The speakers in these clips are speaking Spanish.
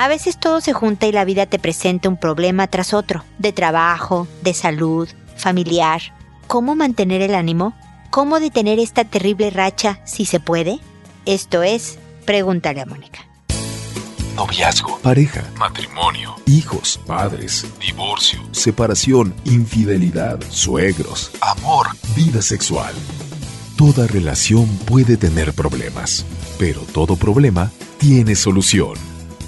A veces todo se junta y la vida te presenta un problema tras otro, de trabajo, de salud, familiar. ¿Cómo mantener el ánimo? ¿Cómo detener esta terrible racha si se puede? Esto es, pregúntale a Mónica. Noviazgo, pareja, matrimonio, hijos, padres, divorcio, separación, infidelidad, suegros, amor, vida sexual. Toda relación puede tener problemas, pero todo problema tiene solución.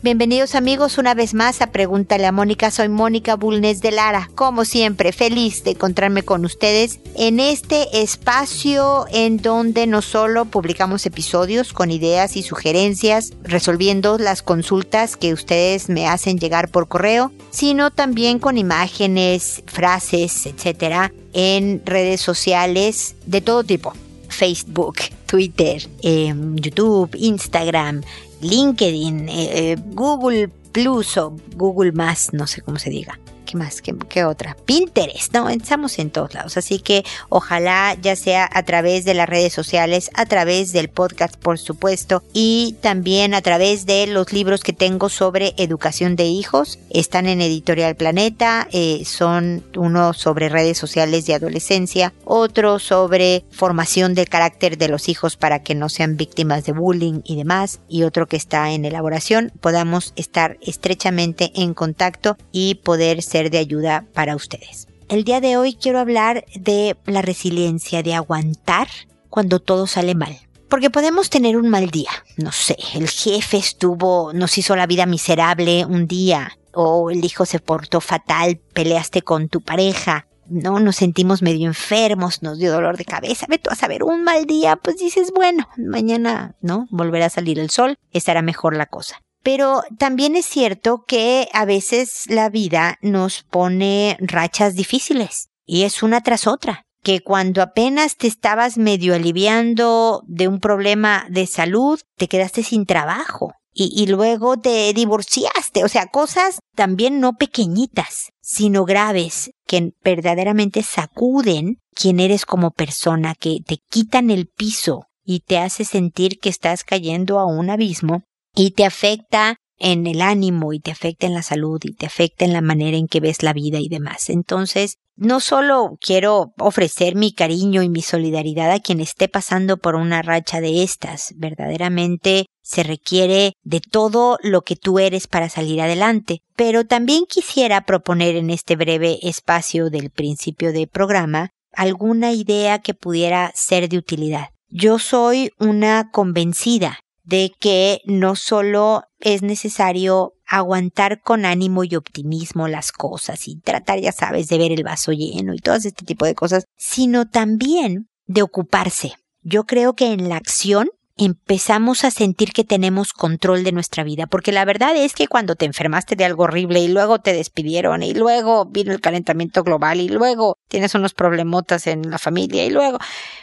Bienvenidos amigos una vez más a Pregúntale a Mónica. Soy Mónica Bulnes de Lara. Como siempre, feliz de encontrarme con ustedes en este espacio en donde no solo publicamos episodios con ideas y sugerencias, resolviendo las consultas que ustedes me hacen llegar por correo, sino también con imágenes, frases, etcétera, en redes sociales de todo tipo. Facebook, Twitter, eh, YouTube, Instagram, LinkedIn, eh, eh, Google Plus o Google Más, no sé cómo se diga. ¿Qué más? ¿Qué, otra? Pinterest, ¿no? Estamos en todos lados. Así que ojalá ya sea a través de las redes sociales, a través del podcast, por supuesto, y también a través de los libros que tengo sobre educación de hijos. Están en Editorial Planeta, eh, son uno sobre redes sociales de adolescencia, otro sobre formación del carácter de los hijos para que no sean víctimas de bullying y demás, y otro que está en elaboración. Podamos estar estrechamente en contacto y poder ser de ayuda para ustedes. El día de hoy quiero hablar de la resiliencia, de aguantar cuando todo sale mal. Porque podemos tener un mal día, no sé, el jefe estuvo, nos hizo la vida miserable un día, o el hijo se portó fatal, peleaste con tu pareja, no nos sentimos medio enfermos, nos dio dolor de cabeza, ve tú a saber, un mal día, pues dices, bueno, mañana, ¿no? Volverá a salir el sol, estará mejor la cosa. Pero también es cierto que a veces la vida nos pone rachas difíciles y es una tras otra que cuando apenas te estabas medio aliviando de un problema de salud, te quedaste sin trabajo y, luego te divorciaste, o sea, cosas también no pequeñitas, sino graves, que verdaderamente sacuden quién eres como persona, que te quitan el piso y te hace sentir que estás cayendo a un abismo y te afecta en el ánimo y te afecta en la salud y te afecta en la manera en que ves la vida y demás. Entonces, no solo quiero ofrecer mi cariño y mi solidaridad a quien esté pasando por una racha de estas, verdaderamente se requiere de todo lo que tú eres para salir adelante, pero también quisiera proponer en este breve espacio del principio del programa alguna idea que pudiera ser de utilidad. Yo soy una convencida de que no solo es necesario aguantar con ánimo y optimismo las cosas y tratar, ya sabes, de ver el vaso lleno y todo este tipo de cosas, sino también de ocuparse. Yo creo que en la acción empezamos a sentir que tenemos control de nuestra vida, porque la verdad es que cuando te enfermaste de algo horrible y luego te despidieron y luego vino el calentamiento global y luego tienes unos problemotas en la familia y luego,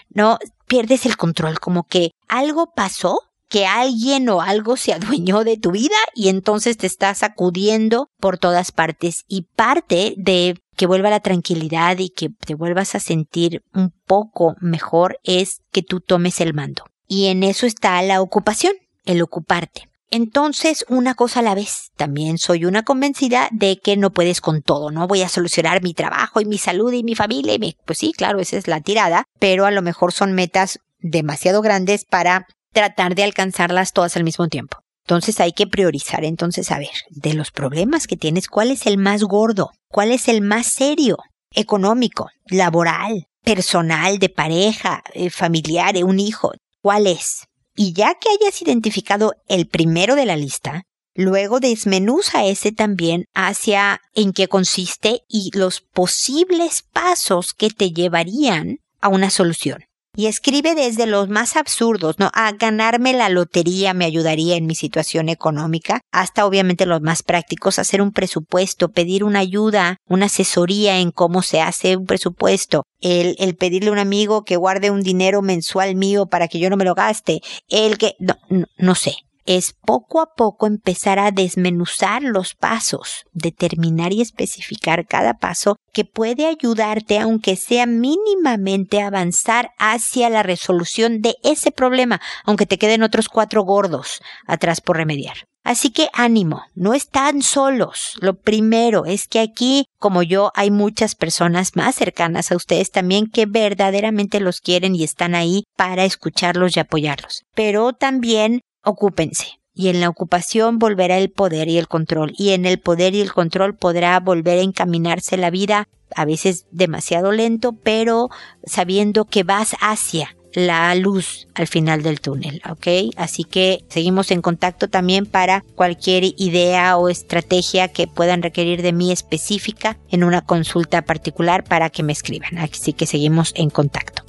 no, pierdes el control, como que algo pasó que alguien o algo se adueñó de tu vida y entonces te estás sacudiendo por todas partes y parte de que vuelva la tranquilidad y que te vuelvas a sentir un poco mejor es que tú tomes el mando. Y en eso está la ocupación, el ocuparte. Entonces, una cosa a la vez. También soy una convencida de que no puedes con todo, ¿no? Voy a solucionar mi trabajo y mi salud y mi familia y mi... Pues sí, claro, esa es la tirada, pero a lo mejor son metas demasiado grandes para tratar de alcanzarlas todas al mismo tiempo. Entonces hay que priorizar. Entonces, a ver, de los problemas que tienes, ¿cuál es el más gordo? ¿Cuál es el más serio? Económico, laboral, personal, de pareja, eh, familiar, un hijo. ¿Cuál es? Y ya que hayas identificado el primero de la lista, luego desmenuza ese también hacia en qué consiste y los posibles pasos que te llevarían a una solución y escribe desde los más absurdos, ¿no? A ganarme la lotería me ayudaría en mi situación económica, hasta obviamente los más prácticos, hacer un presupuesto, pedir una ayuda, una asesoría en cómo se hace un presupuesto, el, el pedirle a un amigo que guarde un dinero mensual mío para que yo no me lo gaste, el que, no, no, no sé. Es poco a poco empezar a desmenuzar los pasos, determinar y especificar cada paso que puede ayudarte, aunque sea mínimamente, avanzar hacia la resolución de ese problema, aunque te queden otros cuatro gordos atrás por remediar. Así que ánimo, no están solos. Lo primero es que aquí, como yo, hay muchas personas más cercanas a ustedes también que verdaderamente los quieren y están ahí para escucharlos y apoyarlos. Pero también ocúpense. Y en la ocupación volverá el poder y el control. Y en el poder y el control podrá volver a encaminarse la vida, a veces demasiado lento, pero sabiendo que vas hacia la luz al final del túnel, ¿ok? Así que seguimos en contacto también para cualquier idea o estrategia que puedan requerir de mí específica en una consulta particular para que me escriban. Así que seguimos en contacto.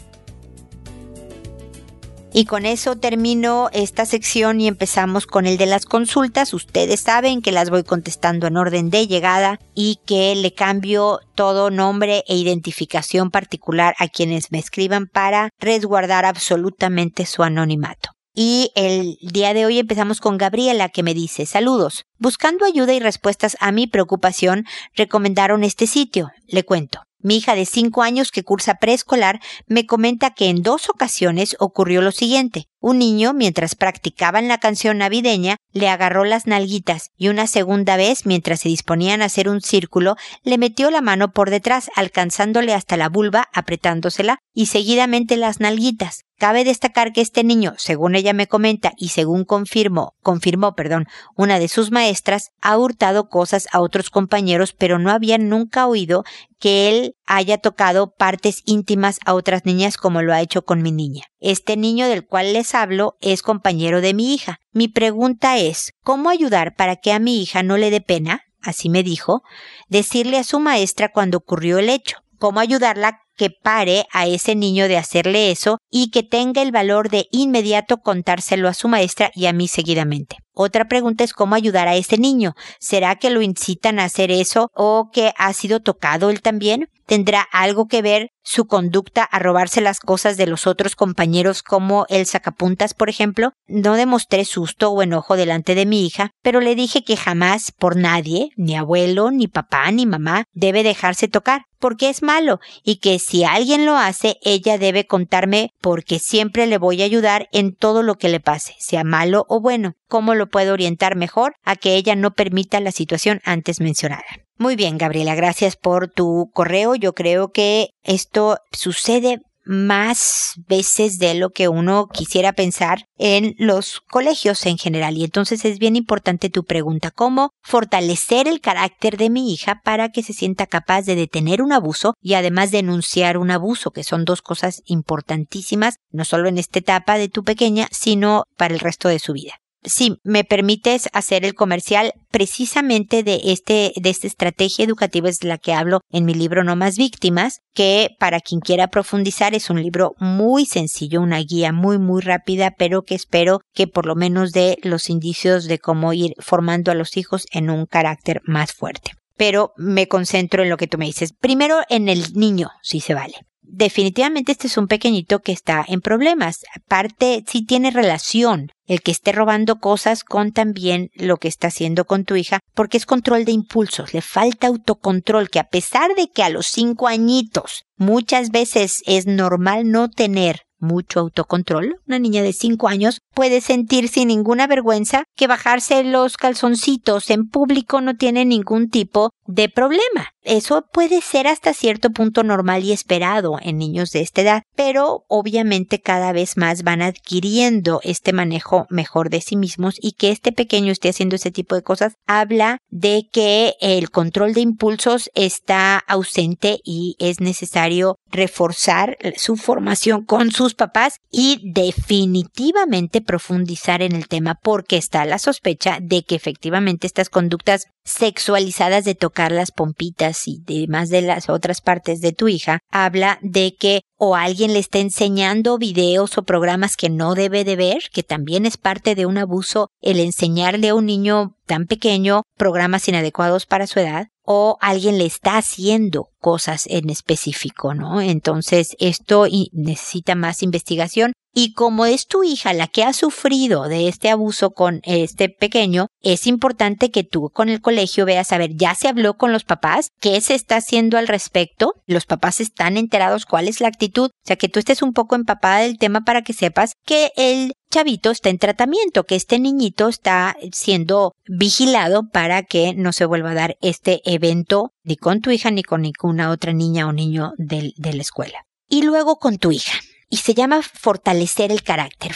Y con eso termino esta sección y empezamos con el de las consultas. Ustedes saben que las voy contestando en orden de llegada y que le cambio todo nombre e identificación particular a quienes me escriban para resguardar absolutamente su anonimato. Y el día de hoy empezamos con Gabriela que me dice saludos. Buscando ayuda y respuestas a mi preocupación, recomendaron este sitio. Le cuento. Mi hija de 5 años que cursa preescolar me comenta que en dos ocasiones ocurrió lo siguiente. Un niño, mientras practicaban la canción navideña, le agarró las nalguitas y una segunda vez, mientras se disponían a hacer un círculo, le metió la mano por detrás, alcanzándole hasta la vulva, apretándosela, y seguidamente las nalguitas. Cabe destacar que este niño, según ella me comenta y según confirmó, confirmó, perdón, una de sus maestras, ha hurtado cosas a otros compañeros, pero no había nunca oído que él haya tocado partes íntimas a otras niñas como lo ha hecho con mi niña. Este niño del cual les hablo es compañero de mi hija. Mi pregunta es, ¿cómo ayudar para que a mi hija no le dé pena? Así me dijo, decirle a su maestra cuando ocurrió el hecho. ¿Cómo ayudarla que pare a ese niño de hacerle eso y que tenga el valor de inmediato contárselo a su maestra y a mí seguidamente. Otra pregunta es cómo ayudar a ese niño. ¿Será que lo incitan a hacer eso o que ha sido tocado él también? ¿Tendrá algo que ver su conducta a robarse las cosas de los otros compañeros como el sacapuntas, por ejemplo? No demostré susto o enojo delante de mi hija, pero le dije que jamás por nadie, ni abuelo, ni papá, ni mamá, debe dejarse tocar, porque es malo, y que si alguien lo hace, ella debe contarme porque siempre le voy a ayudar en todo lo que le pase, sea malo o bueno. ¿Cómo lo puedo orientar mejor a que ella no permita la situación antes mencionada? Muy bien, Gabriela, gracias por tu correo. Yo creo que esto sucede más veces de lo que uno quisiera pensar en los colegios en general. Y entonces es bien importante tu pregunta, ¿cómo fortalecer el carácter de mi hija para que se sienta capaz de detener un abuso y además denunciar un abuso, que son dos cosas importantísimas, no solo en esta etapa de tu pequeña, sino para el resto de su vida si me permites hacer el comercial precisamente de este de esta estrategia educativa es la que hablo en mi libro No más víctimas, que para quien quiera profundizar es un libro muy sencillo, una guía muy muy rápida, pero que espero que por lo menos dé los indicios de cómo ir formando a los hijos en un carácter más fuerte. Pero me concentro en lo que tú me dices. Primero en el niño, si se vale definitivamente este es un pequeñito que está en problemas. Aparte, sí tiene relación el que esté robando cosas con también lo que está haciendo con tu hija, porque es control de impulsos, le falta autocontrol, que a pesar de que a los cinco añitos muchas veces es normal no tener mucho autocontrol. Una niña de 5 años puede sentir sin ninguna vergüenza que bajarse los calzoncitos en público no tiene ningún tipo de problema. Eso puede ser hasta cierto punto normal y esperado en niños de esta edad, pero obviamente cada vez más van adquiriendo este manejo mejor de sí mismos y que este pequeño esté haciendo ese tipo de cosas habla de que el control de impulsos está ausente y es necesario reforzar su formación con sus papás y definitivamente profundizar en el tema porque está la sospecha de que efectivamente estas conductas sexualizadas de tocar las pompitas y demás de las otras partes de tu hija, habla de que o alguien le está enseñando videos o programas que no debe de ver, que también es parte de un abuso el enseñarle a un niño tan pequeño programas inadecuados para su edad, o alguien le está haciendo cosas en específico, ¿no? Entonces esto necesita más investigación. Y como es tu hija la que ha sufrido de este abuso con este pequeño, es importante que tú con el colegio veas, a ver, ya se habló con los papás, qué se está haciendo al respecto, los papás están enterados cuál es la actitud, o sea, que tú estés un poco empapada del tema para que sepas que el chavito está en tratamiento, que este niñito está siendo vigilado para que no se vuelva a dar este evento ni con tu hija ni con ninguna otra niña o niño de, de la escuela. Y luego con tu hija y se llama fortalecer el carácter.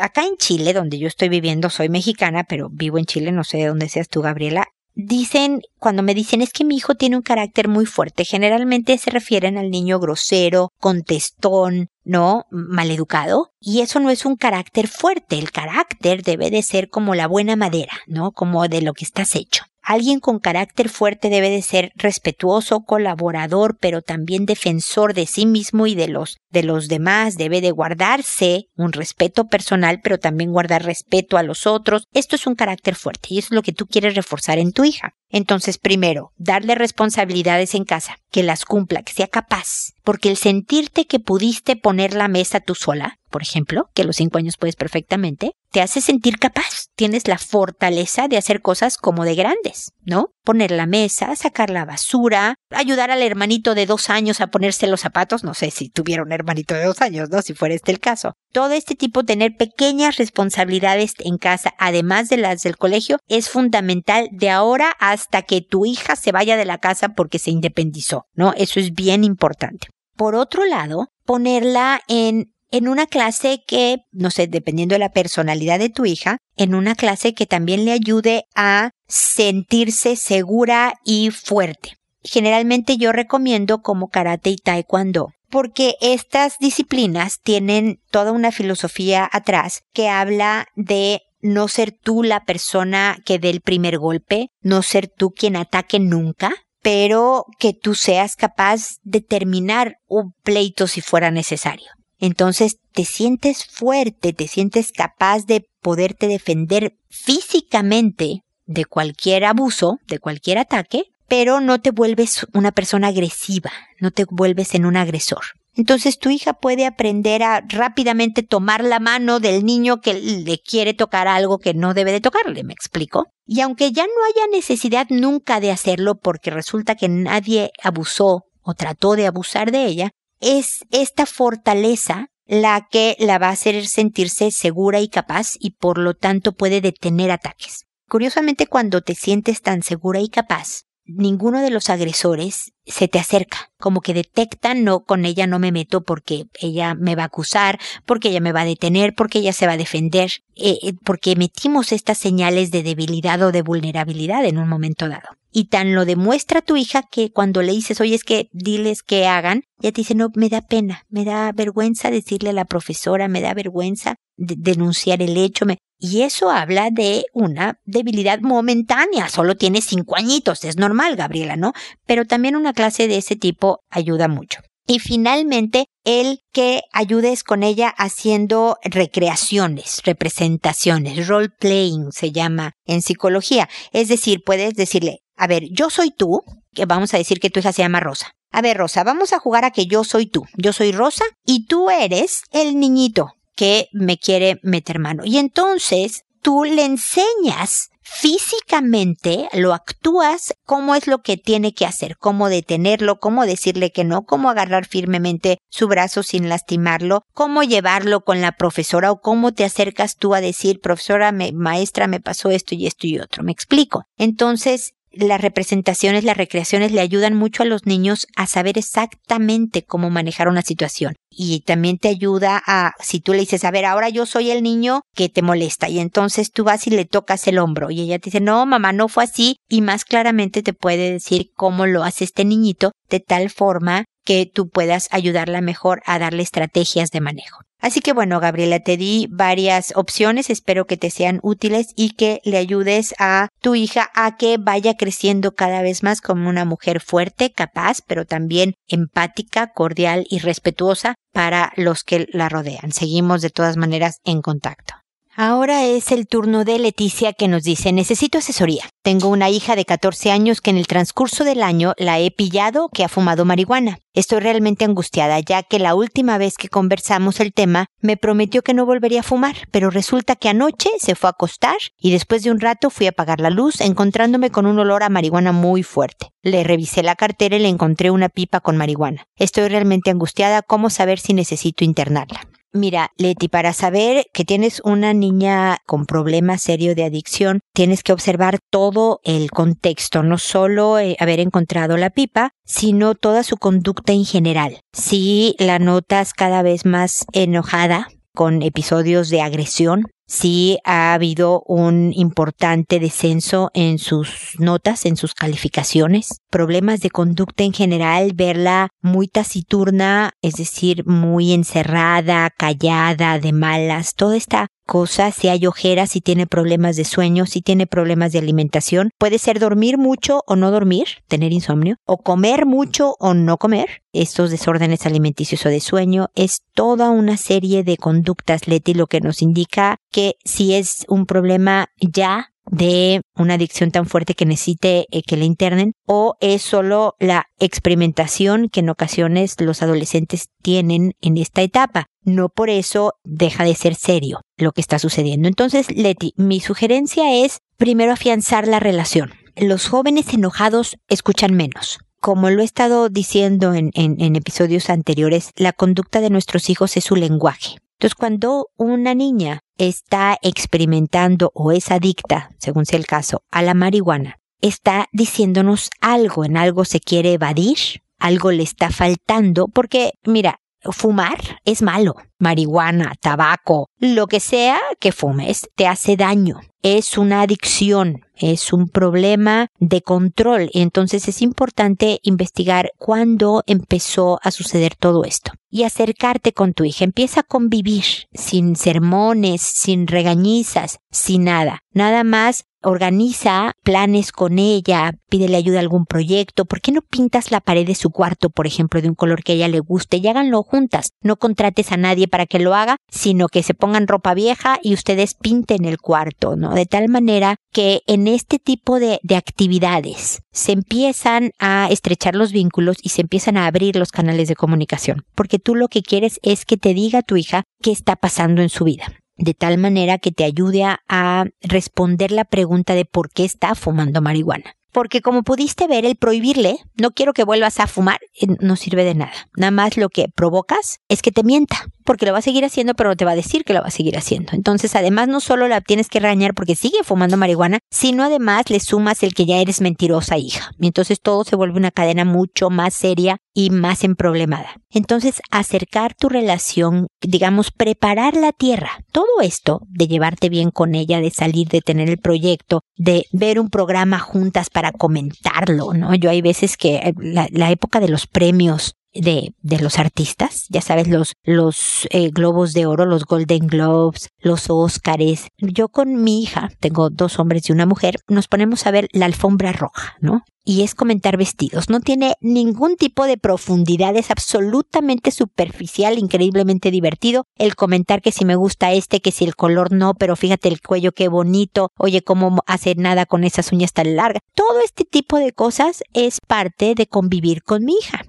Acá en Chile, donde yo estoy viviendo, soy mexicana, pero vivo en Chile, no sé de dónde seas tú, Gabriela. Dicen, cuando me dicen es que mi hijo tiene un carácter muy fuerte, generalmente se refieren al niño grosero, contestón, ¿no? Maleducado. Y eso no es un carácter fuerte. El carácter debe de ser como la buena madera, ¿no? Como de lo que estás hecho. Alguien con carácter fuerte debe de ser respetuoso, colaborador, pero también defensor de sí mismo y de los de los demás, debe de guardarse un respeto personal, pero también guardar respeto a los otros. Esto es un carácter fuerte y eso es lo que tú quieres reforzar en tu hija. Entonces, primero, darle responsabilidades en casa, que las cumpla, que sea capaz, porque el sentirte que pudiste poner la mesa tú sola, por ejemplo, que a los cinco años puedes perfectamente, te hace sentir capaz. Tienes la fortaleza de hacer cosas como de grandes, ¿no? Poner la mesa, sacar la basura, ayudar al hermanito de dos años a ponerse los zapatos, no sé si tuviera un hermanito de dos años, ¿no? Si fuera este el caso. Todo este tipo, tener pequeñas responsabilidades en casa, además de las del colegio, es fundamental de ahora hasta que tu hija se vaya de la casa porque se independizó, ¿no? Eso es bien importante. Por otro lado, ponerla en en una clase que, no sé, dependiendo de la personalidad de tu hija, en una clase que también le ayude a sentirse segura y fuerte. Generalmente yo recomiendo como karate y taekwondo, porque estas disciplinas tienen toda una filosofía atrás que habla de no ser tú la persona que dé el primer golpe, no ser tú quien ataque nunca, pero que tú seas capaz de terminar un pleito si fuera necesario. Entonces te sientes fuerte, te sientes capaz de poderte defender físicamente de cualquier abuso, de cualquier ataque, pero no te vuelves una persona agresiva, no te vuelves en un agresor. Entonces tu hija puede aprender a rápidamente tomar la mano del niño que le quiere tocar algo que no debe de tocarle, ¿me explico? Y aunque ya no haya necesidad nunca de hacerlo porque resulta que nadie abusó o trató de abusar de ella, es esta fortaleza la que la va a hacer sentirse segura y capaz y por lo tanto puede detener ataques. Curiosamente, cuando te sientes tan segura y capaz, ninguno de los agresores se te acerca, como que detectan, no, con ella no me meto porque ella me va a acusar, porque ella me va a detener, porque ella se va a defender, eh, eh, porque metimos estas señales de debilidad o de vulnerabilidad en un momento dado. Y tan lo demuestra tu hija que cuando le dices, oye, es que diles que hagan, ella te dice, no, me da pena, me da vergüenza decirle a la profesora, me da vergüenza denunciar el hecho, me... y eso habla de una debilidad momentánea, solo tiene cinco añitos, es normal, Gabriela, ¿no? Pero también una clase de ese tipo ayuda mucho. Y finalmente, el que ayudes con ella haciendo recreaciones, representaciones, role playing se llama en psicología. Es decir, puedes decirle, a ver, yo soy tú, que vamos a decir que tu hija se llama Rosa. A ver, Rosa, vamos a jugar a que yo soy tú. Yo soy Rosa y tú eres el niñito que me quiere meter mano. Y entonces tú le enseñas físicamente, lo actúas, cómo es lo que tiene que hacer, cómo detenerlo, cómo decirle que no, cómo agarrar firmemente su brazo sin lastimarlo, cómo llevarlo con la profesora o cómo te acercas tú a decir, profesora, maestra, me pasó esto y esto y otro. Me explico. Entonces, las representaciones, las recreaciones le ayudan mucho a los niños a saber exactamente cómo manejar una situación. Y también te ayuda a, si tú le dices, a ver, ahora yo soy el niño que te molesta, y entonces tú vas y le tocas el hombro, y ella te dice, no, mamá, no fue así, y más claramente te puede decir cómo lo hace este niñito, de tal forma que tú puedas ayudarla mejor a darle estrategias de manejo. Así que bueno, Gabriela, te di varias opciones, espero que te sean útiles y que le ayudes a tu hija a que vaya creciendo cada vez más como una mujer fuerte, capaz, pero también empática, cordial y respetuosa para los que la rodean. Seguimos de todas maneras en contacto. Ahora es el turno de Leticia que nos dice, necesito asesoría. Tengo una hija de 14 años que en el transcurso del año la he pillado que ha fumado marihuana. Estoy realmente angustiada ya que la última vez que conversamos el tema me prometió que no volvería a fumar, pero resulta que anoche se fue a acostar y después de un rato fui a apagar la luz encontrándome con un olor a marihuana muy fuerte. Le revisé la cartera y le encontré una pipa con marihuana. Estoy realmente angustiada, ¿cómo saber si necesito internarla? Mira, Leti, para saber que tienes una niña con problema serio de adicción, tienes que observar todo el contexto, no solo eh, haber encontrado la pipa, sino toda su conducta en general. Si la notas cada vez más enojada, con episodios de agresión, sí ha habido un importante descenso en sus notas, en sus calificaciones, problemas de conducta en general, verla muy taciturna, es decir, muy encerrada, callada, de malas, toda esta cosa, si hay ojeras, si tiene problemas de sueño, si tiene problemas de alimentación. Puede ser dormir mucho o no dormir, tener insomnio, o comer mucho o no comer. Estos desórdenes alimenticios o de sueño es toda una serie de conductas, Leti, lo que nos indica que si es un problema ya de una adicción tan fuerte que necesite eh, que le internen o es solo la experimentación que en ocasiones los adolescentes tienen en esta etapa. No por eso deja de ser serio lo que está sucediendo. Entonces, Leti, mi sugerencia es primero afianzar la relación. Los jóvenes enojados escuchan menos como lo he estado diciendo en, en, episodios anteriores, la conducta de nuestros hijos es su lenguaje. Entonces, cuando una niña está experimentando o es adicta, según sea el caso, a la marihuana, está diciéndonos algo, en algo se quiere evadir, algo le está faltando, porque mira, fumar es malo, marihuana, tabaco, lo que sea que fumes, te hace daño, es una adicción, es un problema de control. Entonces es importante investigar cuándo empezó a suceder todo esto y acercarte con tu hija. Empieza a convivir sin sermones, sin regañizas, sin nada. Nada más organiza planes con ella, pídele ayuda a algún proyecto. ¿Por qué no pintas la pared de su cuarto, por ejemplo, de un color que a ella le guste y háganlo juntas? No contrates a nadie para que lo haga, sino que se pongan ropa vieja y ustedes pinten el cuarto, ¿no? De tal manera que en este tipo de, de actividades se empiezan a estrechar los vínculos y se empiezan a abrir los canales de comunicación. Porque tú lo que quieres es que te diga tu hija qué está pasando en su vida de tal manera que te ayude a, responder la pregunta de por qué está fumando marihuana. Porque como pudiste ver, el prohibirle, no quiero que vuelvas a fumar, eh, no sirve de nada. Nada más lo que provocas es que te mienta porque lo va a seguir haciendo, pero no te va a decir que lo va a seguir haciendo. Entonces, además, no solo la tienes que regañar porque sigue fumando marihuana, sino además le sumas el que ya eres mentirosa hija. Y entonces todo se vuelve una cadena mucho más seria y más emproblemada. Entonces, acercar tu relación, digamos, preparar la tierra. Todo esto de llevarte bien con ella, de salir, de tener el proyecto, de ver un programa juntas para comentarlo, ¿no? Yo hay veces que eh, la, la época de los premios de, de los artistas, ya sabes, los, los eh, globos de oro, los Golden Globes, los Óscares. Yo con mi hija, tengo dos hombres y una mujer, nos ponemos a ver la alfombra roja, ¿no? Y es comentar vestidos. No tiene ningún tipo de profundidad, es absolutamente superficial, increíblemente divertido. El comentar que si me gusta este, que si el color no, pero fíjate el cuello qué bonito, oye, cómo hacer nada con esas uñas tan largas. Todo este tipo de cosas es parte de convivir con mi hija.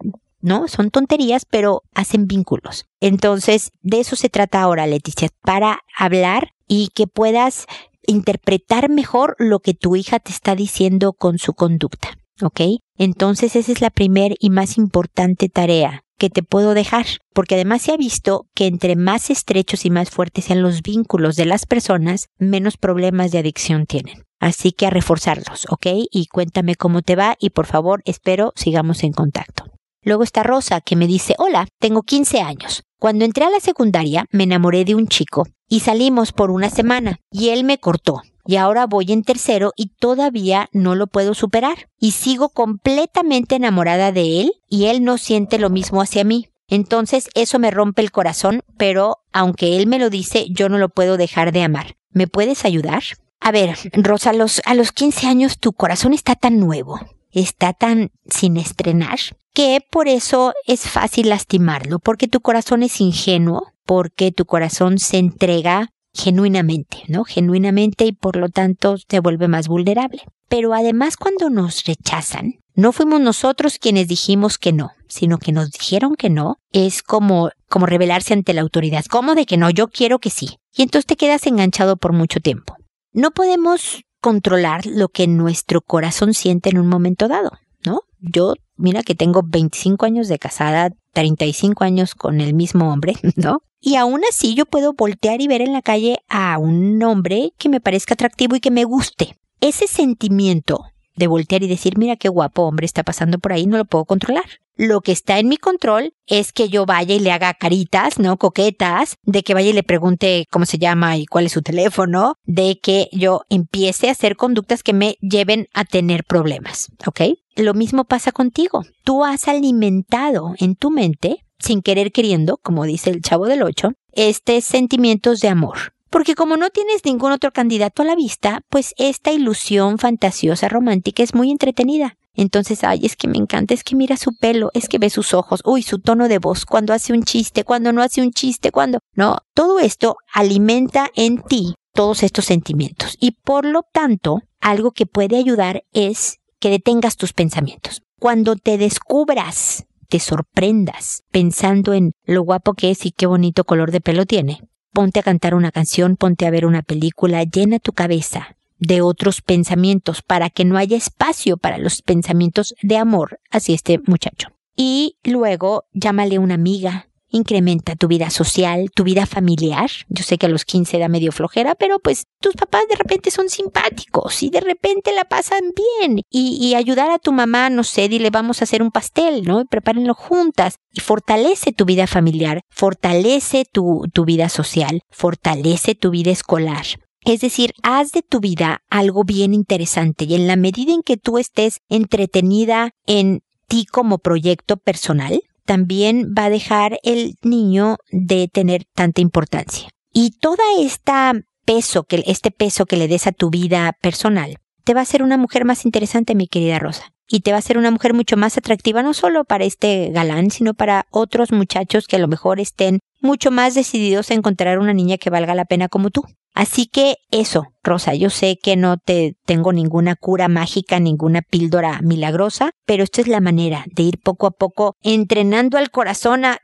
¿No? Son tonterías, pero hacen vínculos. Entonces, de eso se trata ahora, Leticia, para hablar y que puedas interpretar mejor lo que tu hija te está diciendo con su conducta, ¿ok? Entonces, esa es la primera y más importante tarea que te puedo dejar, porque además se ha visto que entre más estrechos y más fuertes sean los vínculos de las personas, menos problemas de adicción tienen. Así que a reforzarlos, ¿ok? Y cuéntame cómo te va y por favor espero sigamos en contacto. Luego está Rosa, que me dice, hola, tengo 15 años. Cuando entré a la secundaria me enamoré de un chico y salimos por una semana y él me cortó. Y ahora voy en tercero y todavía no lo puedo superar. Y sigo completamente enamorada de él y él no siente lo mismo hacia mí. Entonces eso me rompe el corazón, pero aunque él me lo dice, yo no lo puedo dejar de amar. ¿Me puedes ayudar? A ver, Rosa, a los, a los 15 años tu corazón está tan nuevo, está tan sin estrenar, que por eso es fácil lastimarlo, porque tu corazón es ingenuo, porque tu corazón se entrega genuinamente, ¿no? Genuinamente y por lo tanto se vuelve más vulnerable. Pero además cuando nos rechazan, no fuimos nosotros quienes dijimos que no, sino que nos dijeron que no, es como, como rebelarse ante la autoridad. ¿Cómo de que no? Yo quiero que sí. Y entonces te quedas enganchado por mucho tiempo. No podemos controlar lo que nuestro corazón siente en un momento dado, ¿no? Yo, mira que tengo 25 años de casada, 35 años con el mismo hombre, ¿no? Y aún así yo puedo voltear y ver en la calle a un hombre que me parezca atractivo y que me guste. Ese sentimiento de voltear y decir, mira qué guapo hombre está pasando por ahí, no lo puedo controlar. Lo que está en mi control es que yo vaya y le haga caritas, ¿no? Coquetas, de que vaya y le pregunte cómo se llama y cuál es su teléfono, de que yo empiece a hacer conductas que me lleven a tener problemas, ¿ok? Lo mismo pasa contigo. Tú has alimentado en tu mente, sin querer queriendo, como dice el chavo del 8, estos sentimientos de amor. Porque como no tienes ningún otro candidato a la vista, pues esta ilusión fantasiosa romántica es muy entretenida. Entonces, ay, es que me encanta, es que mira su pelo, es que ve sus ojos, uy, su tono de voz, cuando hace un chiste, cuando no hace un chiste, cuando... No, todo esto alimenta en ti todos estos sentimientos y por lo tanto, algo que puede ayudar es que detengas tus pensamientos. Cuando te descubras, te sorprendas pensando en lo guapo que es y qué bonito color de pelo tiene, ponte a cantar una canción, ponte a ver una película, llena tu cabeza de otros pensamientos para que no haya espacio para los pensamientos de amor hacia este muchacho. Y luego llámale una amiga, incrementa tu vida social, tu vida familiar. Yo sé que a los 15 da medio flojera, pero pues tus papás de repente son simpáticos y de repente la pasan bien. Y, ayudar a tu mamá, no sé, dile vamos a hacer un pastel, ¿no? Prepárenlo juntas. Y fortalece tu vida familiar, fortalece tu, tu vida social, fortalece tu vida escolar. Es decir, haz de tu vida algo bien interesante y en la medida en que tú estés entretenida en ti como proyecto personal, también va a dejar el niño de tener tanta importancia. Y toda esta peso que este peso que le des a tu vida personal te va a hacer una mujer más interesante, mi querida Rosa. Y te va a hacer una mujer mucho más atractiva no solo para este galán, sino para otros muchachos que a lo mejor estén mucho más decididos a encontrar una niña que valga la pena como tú. Así que eso, Rosa, yo sé que no te tengo ninguna cura mágica, ninguna píldora milagrosa, pero esta es la manera de ir poco a poco entrenando al corazón a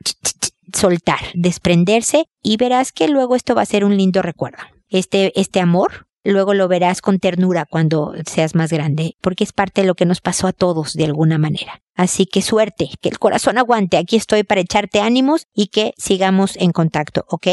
soltar, desprenderse y verás que luego esto va a ser un lindo recuerdo. Este, este amor, luego lo verás con ternura cuando seas más grande, porque es parte de lo que nos pasó a todos de alguna manera. Así que suerte, que el corazón aguante, aquí estoy para echarte ánimos y que sigamos en contacto, ¿ok?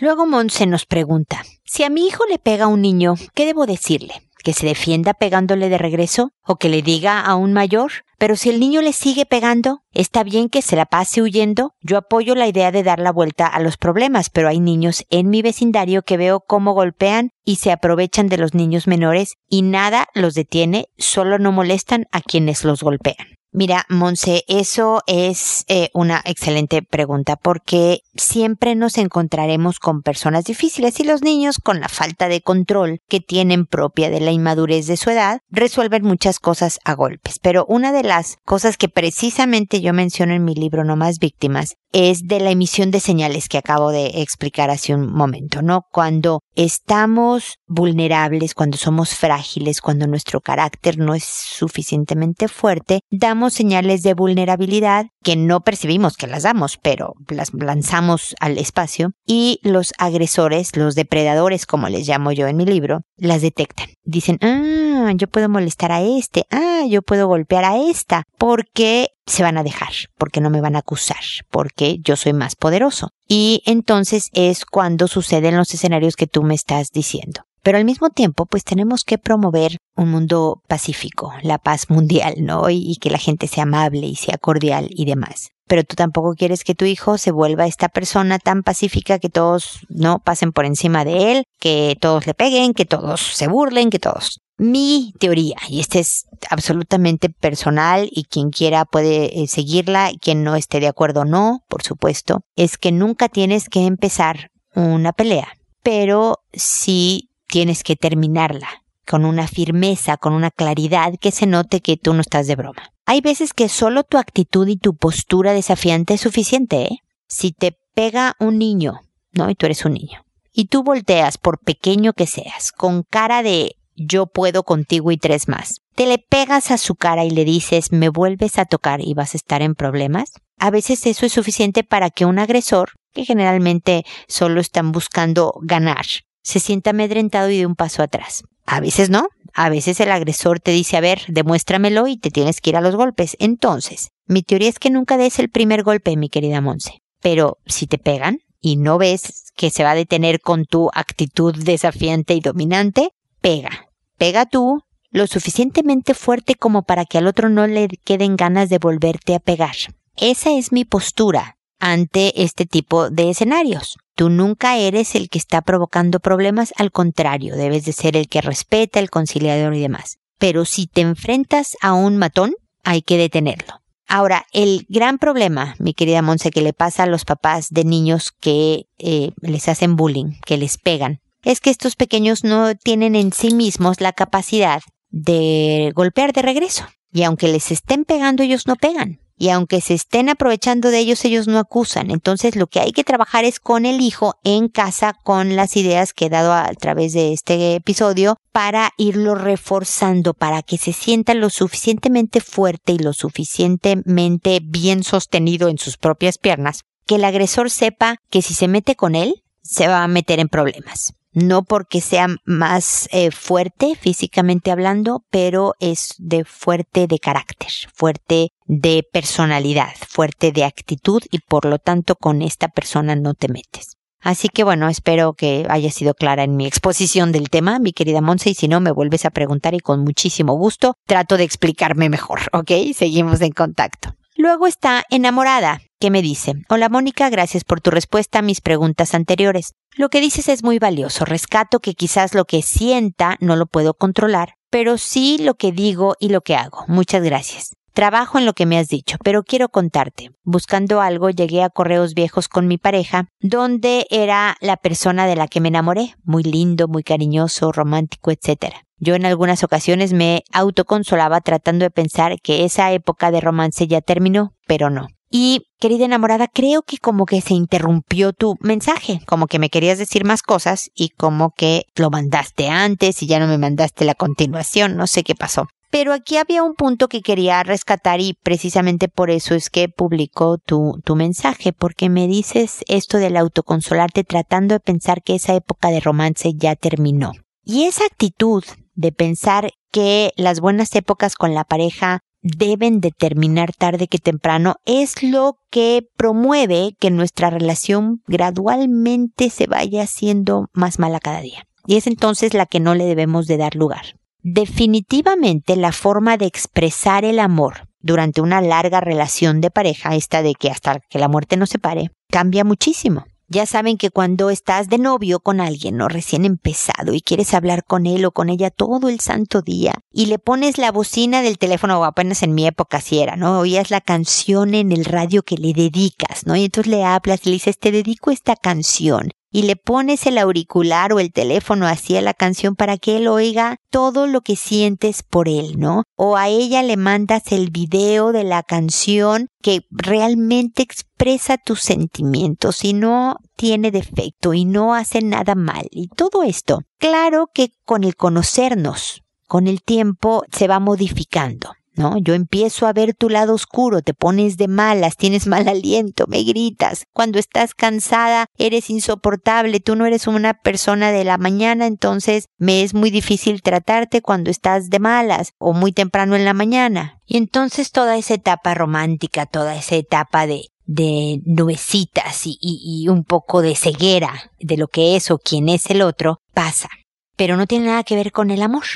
Luego Monse nos pregunta, si a mi hijo le pega a un niño, ¿qué debo decirle? ¿Que se defienda pegándole de regreso? ¿O que le diga a un mayor? Pero si el niño le sigue pegando, ¿está bien que se la pase huyendo? Yo apoyo la idea de dar la vuelta a los problemas, pero hay niños en mi vecindario que veo cómo golpean y se aprovechan de los niños menores y nada los detiene, solo no molestan a quienes los golpean. Mira, Monse, eso es eh, una excelente pregunta porque siempre nos encontraremos con personas difíciles y los niños con la falta de control que tienen propia de la inmadurez de su edad resuelven muchas cosas a golpes. Pero una de las cosas que precisamente yo menciono en mi libro No más víctimas es de la emisión de señales que acabo de explicar hace un momento, ¿no? Cuando estamos vulnerables, cuando somos frágiles, cuando nuestro carácter no es suficientemente fuerte, damos señales de vulnerabilidad que no percibimos que las damos, pero las lanzamos al espacio y los agresores, los depredadores, como les llamo yo en mi libro, las detectan. Dicen, ah, yo puedo molestar a este, ah, yo puedo golpear a esta, porque se van a dejar, porque no me van a acusar, porque yo soy más poderoso. Y entonces es cuando suceden los escenarios que tú me estás diciendo. Pero al mismo tiempo, pues tenemos que promover un mundo pacífico, la paz mundial, ¿no? Y, y, que la gente sea amable y sea cordial y demás. Pero tú tampoco quieres que tu hijo se vuelva esta persona tan pacífica que todos no pasen por encima de él, que todos le peguen, que todos se burlen, que todos mi teoría, y esta es absolutamente personal y quien quiera puede eh, seguirla, quien no esté de acuerdo no, por supuesto, es que nunca tienes que empezar una pelea, pero sí tienes que terminarla con una firmeza, con una claridad que se note que tú no estás de broma. Hay veces que solo tu actitud y tu postura desafiante es suficiente, ¿eh? Si te pega un niño, ¿no? Y tú eres un niño y tú volteas, por pequeño que seas, con cara de yo puedo contigo y tres más, te le pegas a su cara y le dices me vuelves a tocar y vas a estar en problemas, a veces eso es suficiente para que un agresor, que generalmente solo están buscando ganar, se sienta amedrentado y de un paso atrás. A veces no, a veces el agresor te dice, a ver, demuéstramelo y te tienes que ir a los golpes. Entonces, mi teoría es que nunca des el primer golpe, mi querida Monse. Pero si te pegan y no ves que se va a detener con tu actitud desafiante y dominante, pega. Pega tú lo suficientemente fuerte como para que al otro no le queden ganas de volverte a pegar. Esa es mi postura ante este tipo de escenarios. Tú nunca eres el que está provocando problemas, al contrario, debes de ser el que respeta, el conciliador y demás. Pero si te enfrentas a un matón, hay que detenerlo. Ahora, el gran problema, mi querida Monse, que le pasa a los papás de niños que eh, les hacen bullying, que les pegan, es que estos pequeños no tienen en sí mismos la capacidad de golpear de regreso. Y aunque les estén pegando, ellos no pegan y aunque se estén aprovechando de ellos, ellos no acusan. Entonces lo que hay que trabajar es con el hijo en casa con las ideas que he dado a través de este episodio para irlo reforzando, para que se sienta lo suficientemente fuerte y lo suficientemente bien sostenido en sus propias piernas, que el agresor sepa que si se mete con él, se va a meter en problemas no porque sea más eh, fuerte físicamente hablando, pero es de fuerte de carácter, fuerte de personalidad, fuerte de actitud y por lo tanto con esta persona no te metes. Así que bueno, espero que haya sido clara en mi exposición del tema, mi querida Monse, y si no me vuelves a preguntar y con muchísimo gusto trato de explicarme mejor, ¿ok? Seguimos en contacto. Luego está enamorada, que me dice, Hola Mónica, gracias por tu respuesta a mis preguntas anteriores. Lo que dices es muy valioso. Rescato que quizás lo que sienta no lo puedo controlar, pero sí lo que digo y lo que hago. Muchas gracias. Trabajo en lo que me has dicho, pero quiero contarte. Buscando algo llegué a correos viejos con mi pareja, donde era la persona de la que me enamoré, muy lindo, muy cariñoso, romántico, etc. Yo en algunas ocasiones me autoconsolaba tratando de pensar que esa época de romance ya terminó, pero no. Y, querida enamorada, creo que como que se interrumpió tu mensaje, como que me querías decir más cosas y como que lo mandaste antes y ya no me mandaste la continuación, no sé qué pasó. Pero aquí había un punto que quería rescatar y precisamente por eso es que publicó tu, tu mensaje, porque me dices esto del autoconsolarte tratando de pensar que esa época de romance ya terminó. Y esa actitud de pensar que las buenas épocas con la pareja deben de terminar tarde que temprano es lo que promueve que nuestra relación gradualmente se vaya haciendo más mala cada día. Y es entonces la que no le debemos de dar lugar. Definitivamente la forma de expresar el amor durante una larga relación de pareja, esta de que hasta que la muerte nos separe, cambia muchísimo. Ya saben que cuando estás de novio con alguien o recién empezado y quieres hablar con él o con ella todo el santo día y le pones la bocina del teléfono o apenas en mi época si era, ¿no? Oías la canción en el radio que le dedicas, ¿no? Y entonces le hablas le dices, te dedico esta canción y le pones el auricular o el teléfono hacia la canción para que él oiga todo lo que sientes por él, ¿no? O a ella le mandas el video de la canción que realmente expresa tus sentimientos y no tiene defecto y no hace nada mal y todo esto. Claro que con el conocernos, con el tiempo se va modificando. ¿No? Yo empiezo a ver tu lado oscuro, te pones de malas, tienes mal aliento, me gritas. Cuando estás cansada, eres insoportable, tú no eres una persona de la mañana, entonces me es muy difícil tratarte cuando estás de malas o muy temprano en la mañana. Y entonces toda esa etapa romántica, toda esa etapa de de nubecitas y, y, un poco de ceguera de lo que es o quién es el otro, pasa. Pero no tiene nada que ver con el amor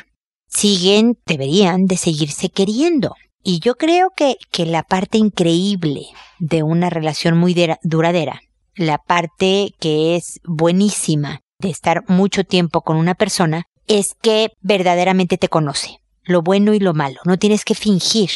siguen, deberían de seguirse queriendo. Y yo creo que, que la parte increíble de una relación muy duradera, la parte que es buenísima de estar mucho tiempo con una persona, es que verdaderamente te conoce, lo bueno y lo malo. No tienes que fingir,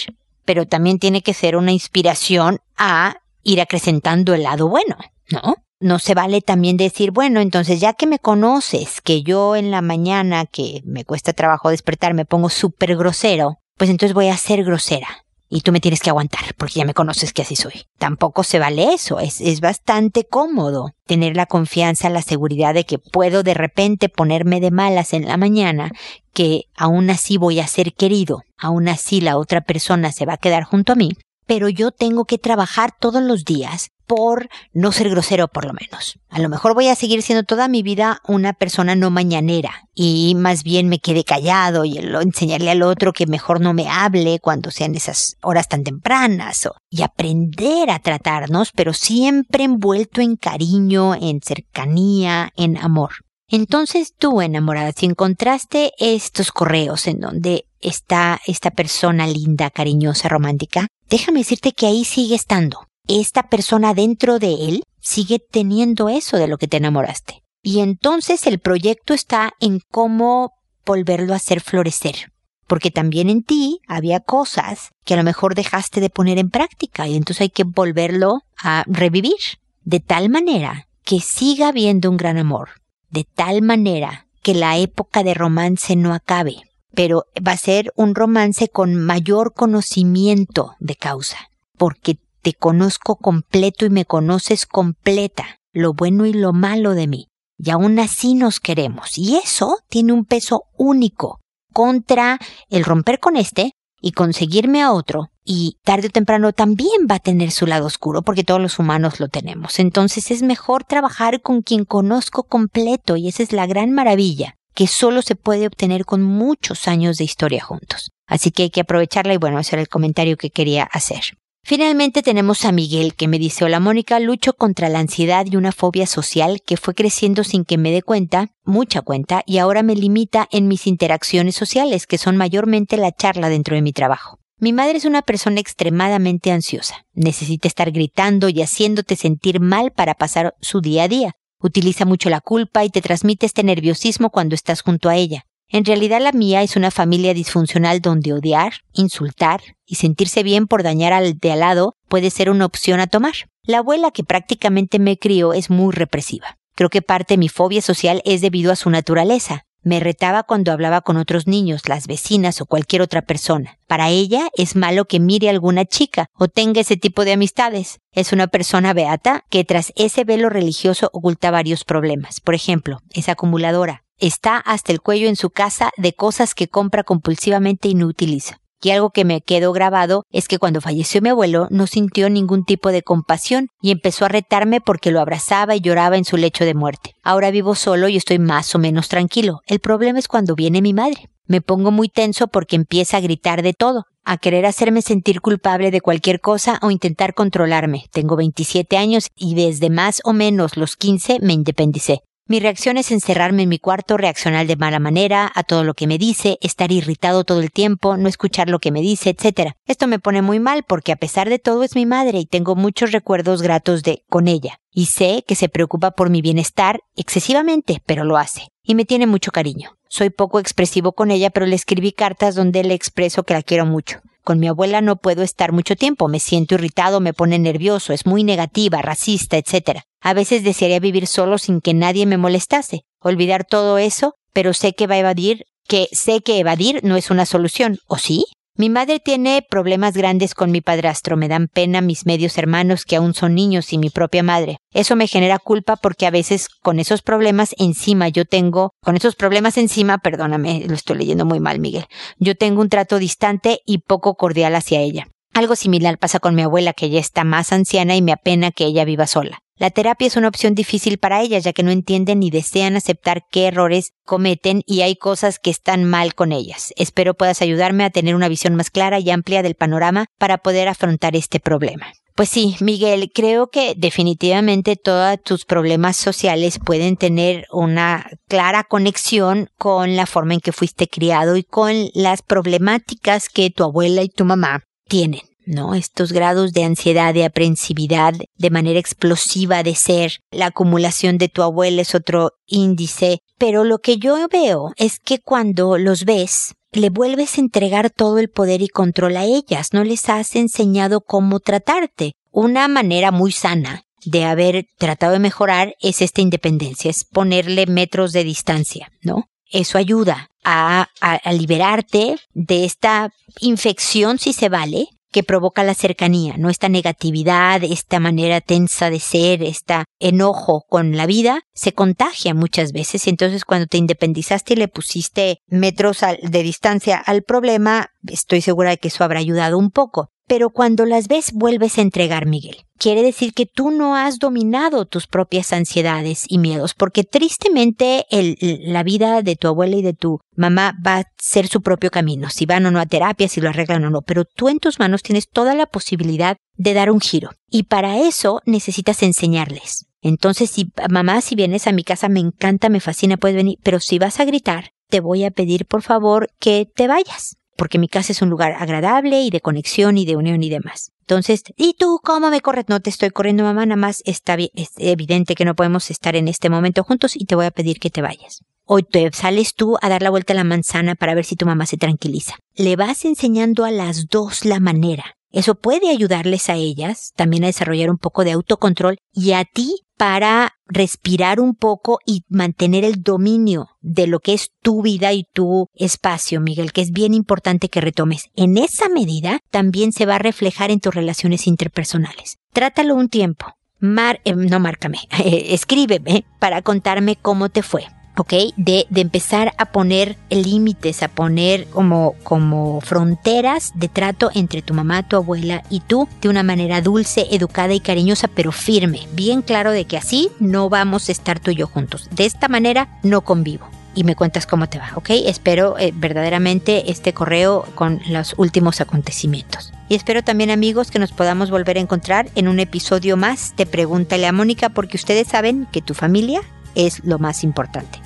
pero también tiene que ser una inspiración a ir acrecentando el lado bueno, ¿no? No se vale también decir, bueno, entonces ya que me conoces, que yo en la mañana, que me cuesta trabajo despertar, me pongo súper grosero, pues entonces voy a ser grosera. y tú me tienes que aguantar, porque ya me conoces que así soy. Tampoco se vale eso, es, es bastante cómodo tener la confianza, la seguridad de que puedo de repente ponerme de malas en la mañana, que aún así voy a ser querido, aún así la otra persona se va a quedar junto a mí, pero yo tengo que trabajar todos los días por no ser grosero por lo menos. A lo mejor voy a seguir siendo toda mi vida una persona no mañanera y más bien me quede callado y enseñarle al otro que mejor no me hable cuando sean esas horas tan tempranas y aprender a tratarnos, pero siempre envuelto en cariño, en cercanía, en amor. Entonces tú, enamorada, si encontraste estos correos en donde está esta persona linda, cariñosa, romántica, déjame decirte que ahí sigue estando esta persona dentro de él sigue teniendo eso de lo que te enamoraste. Y entonces el proyecto está en cómo volverlo a hacer florecer. Porque también en ti había cosas que a lo mejor dejaste de poner en práctica y entonces hay que volverlo a revivir. De tal manera que siga habiendo un gran amor. De tal manera que la época de romance no acabe. Pero va a ser un romance con mayor conocimiento de causa. Porque te conozco completo y me conoces completa, lo bueno y lo malo de mí. Y aún así nos queremos. Y eso tiene un peso único contra el romper con este y conseguirme a otro. Y tarde o temprano también va a tener su lado oscuro porque todos los humanos lo tenemos. Entonces es mejor trabajar con quien conozco completo y esa es la gran maravilla que solo se puede obtener con muchos años de historia juntos. Así que hay que aprovecharla y bueno, ese era el comentario que quería hacer. Finalmente tenemos a Miguel que me dice, hola Mónica, lucho contra la ansiedad y una fobia social que fue creciendo sin que me dé cuenta, mucha cuenta, y ahora me limita en mis interacciones sociales, que son mayormente la charla dentro de mi trabajo. Mi madre es una persona extremadamente ansiosa. Necesita estar gritando y haciéndote sentir mal para pasar su día a día. Utiliza mucho la culpa y te transmite este nerviosismo cuando estás junto a ella. En realidad la mía es una familia disfuncional donde odiar, insultar y sentirse bien por dañar al de al lado puede ser una opción a tomar. La abuela que prácticamente me crió es muy represiva. Creo que parte de mi fobia social es debido a su naturaleza. Me retaba cuando hablaba con otros niños, las vecinas o cualquier otra persona. Para ella es malo que mire a alguna chica o tenga ese tipo de amistades. Es una persona beata que tras ese velo religioso oculta varios problemas. Por ejemplo, es acumuladora, está hasta el cuello en su casa de cosas que compra compulsivamente y no utiliza. Y algo que me quedó grabado es que cuando falleció mi abuelo no sintió ningún tipo de compasión y empezó a retarme porque lo abrazaba y lloraba en su lecho de muerte. Ahora vivo solo y estoy más o menos tranquilo. El problema es cuando viene mi madre. Me pongo muy tenso porque empieza a gritar de todo, a querer hacerme sentir culpable de cualquier cosa o intentar controlarme. Tengo 27 años y desde más o menos los 15 me independicé. Mi reacción es encerrarme en mi cuarto, reaccionar de mala manera a todo lo que me dice, estar irritado todo el tiempo, no escuchar lo que me dice, etc. Esto me pone muy mal porque a pesar de todo es mi madre y tengo muchos recuerdos gratos de con ella. Y sé que se preocupa por mi bienestar excesivamente, pero lo hace. Y me tiene mucho cariño. Soy poco expresivo con ella, pero le escribí cartas donde le expreso que la quiero mucho. Con mi abuela no puedo estar mucho tiempo, me siento irritado, me pone nervioso, es muy negativa, racista, etc. A veces desearía vivir solo sin que nadie me molestase, olvidar todo eso, pero sé que va a evadir, que sé que evadir no es una solución, ¿o sí? Mi madre tiene problemas grandes con mi padrastro, me dan pena mis medios hermanos que aún son niños y mi propia madre. Eso me genera culpa porque a veces con esos problemas encima yo tengo, con esos problemas encima, perdóname, lo estoy leyendo muy mal, Miguel, yo tengo un trato distante y poco cordial hacia ella. Algo similar pasa con mi abuela, que ya está más anciana y me apena que ella viva sola. La terapia es una opción difícil para ellas, ya que no entienden ni desean aceptar qué errores cometen y hay cosas que están mal con ellas. Espero puedas ayudarme a tener una visión más clara y amplia del panorama para poder afrontar este problema. Pues sí, Miguel, creo que definitivamente todos tus problemas sociales pueden tener una clara conexión con la forma en que fuiste criado y con las problemáticas que tu abuela y tu mamá tienen. ¿No? Estos grados de ansiedad, de aprensividad, de manera explosiva de ser, la acumulación de tu abuela es otro índice, pero lo que yo veo es que cuando los ves, le vuelves a entregar todo el poder y control a ellas, no les has enseñado cómo tratarte. Una manera muy sana de haber tratado de mejorar es esta independencia, es ponerle metros de distancia, ¿no? Eso ayuda a, a, liberarte de esta infección, si se vale, que provoca la cercanía, ¿no? Esta negatividad, esta manera tensa de ser, este enojo con la vida, se contagia muchas veces y entonces cuando te independizaste y le pusiste metros de distancia al problema, estoy segura de que eso habrá ayudado un poco pero cuando las ves vuelves a entregar, Miguel. Quiere decir que tú no has dominado tus propias ansiedades y miedos, porque tristemente el, la vida de tu abuela y de tu mamá va a ser su propio camino, si van o no a terapia, si lo arreglan o no, pero tú en tus manos tienes toda la posibilidad de dar un giro. Y para eso necesitas enseñarles. Entonces, si mamá, si vienes a mi casa, me encanta, me fascina, puedes venir, pero si vas a gritar, te voy a pedir por favor que te vayas porque mi casa es un lugar agradable y de conexión y de unión y demás. Entonces, ¿y tú cómo me corres? No te estoy corriendo, mamá, nada más está es evidente que no podemos estar en este momento juntos y te voy a pedir que te vayas. Hoy te sales tú a dar la vuelta a la manzana para ver si tu mamá se tranquiliza. Le vas enseñando a las dos la manera. Eso puede ayudarles a ellas también a desarrollar un poco de autocontrol y a ti para respirar un poco y mantener el dominio de lo que es tu vida y tu espacio, Miguel, que es bien importante que retomes. En esa medida también se va a reflejar en tus relaciones interpersonales. Trátalo un tiempo. Mar, eh, no márcame, escríbeme para contarme cómo te fue. ¿Ok? De, de empezar a poner límites, a poner como, como fronteras de trato entre tu mamá, tu abuela y tú de una manera dulce, educada y cariñosa, pero firme. Bien claro de que así no vamos a estar tú y yo juntos. De esta manera no convivo y me cuentas cómo te va, ¿ok? Espero eh, verdaderamente este correo con los últimos acontecimientos. Y espero también amigos que nos podamos volver a encontrar en un episodio más de Pregúntale a Mónica porque ustedes saben que tu familia es lo más importante.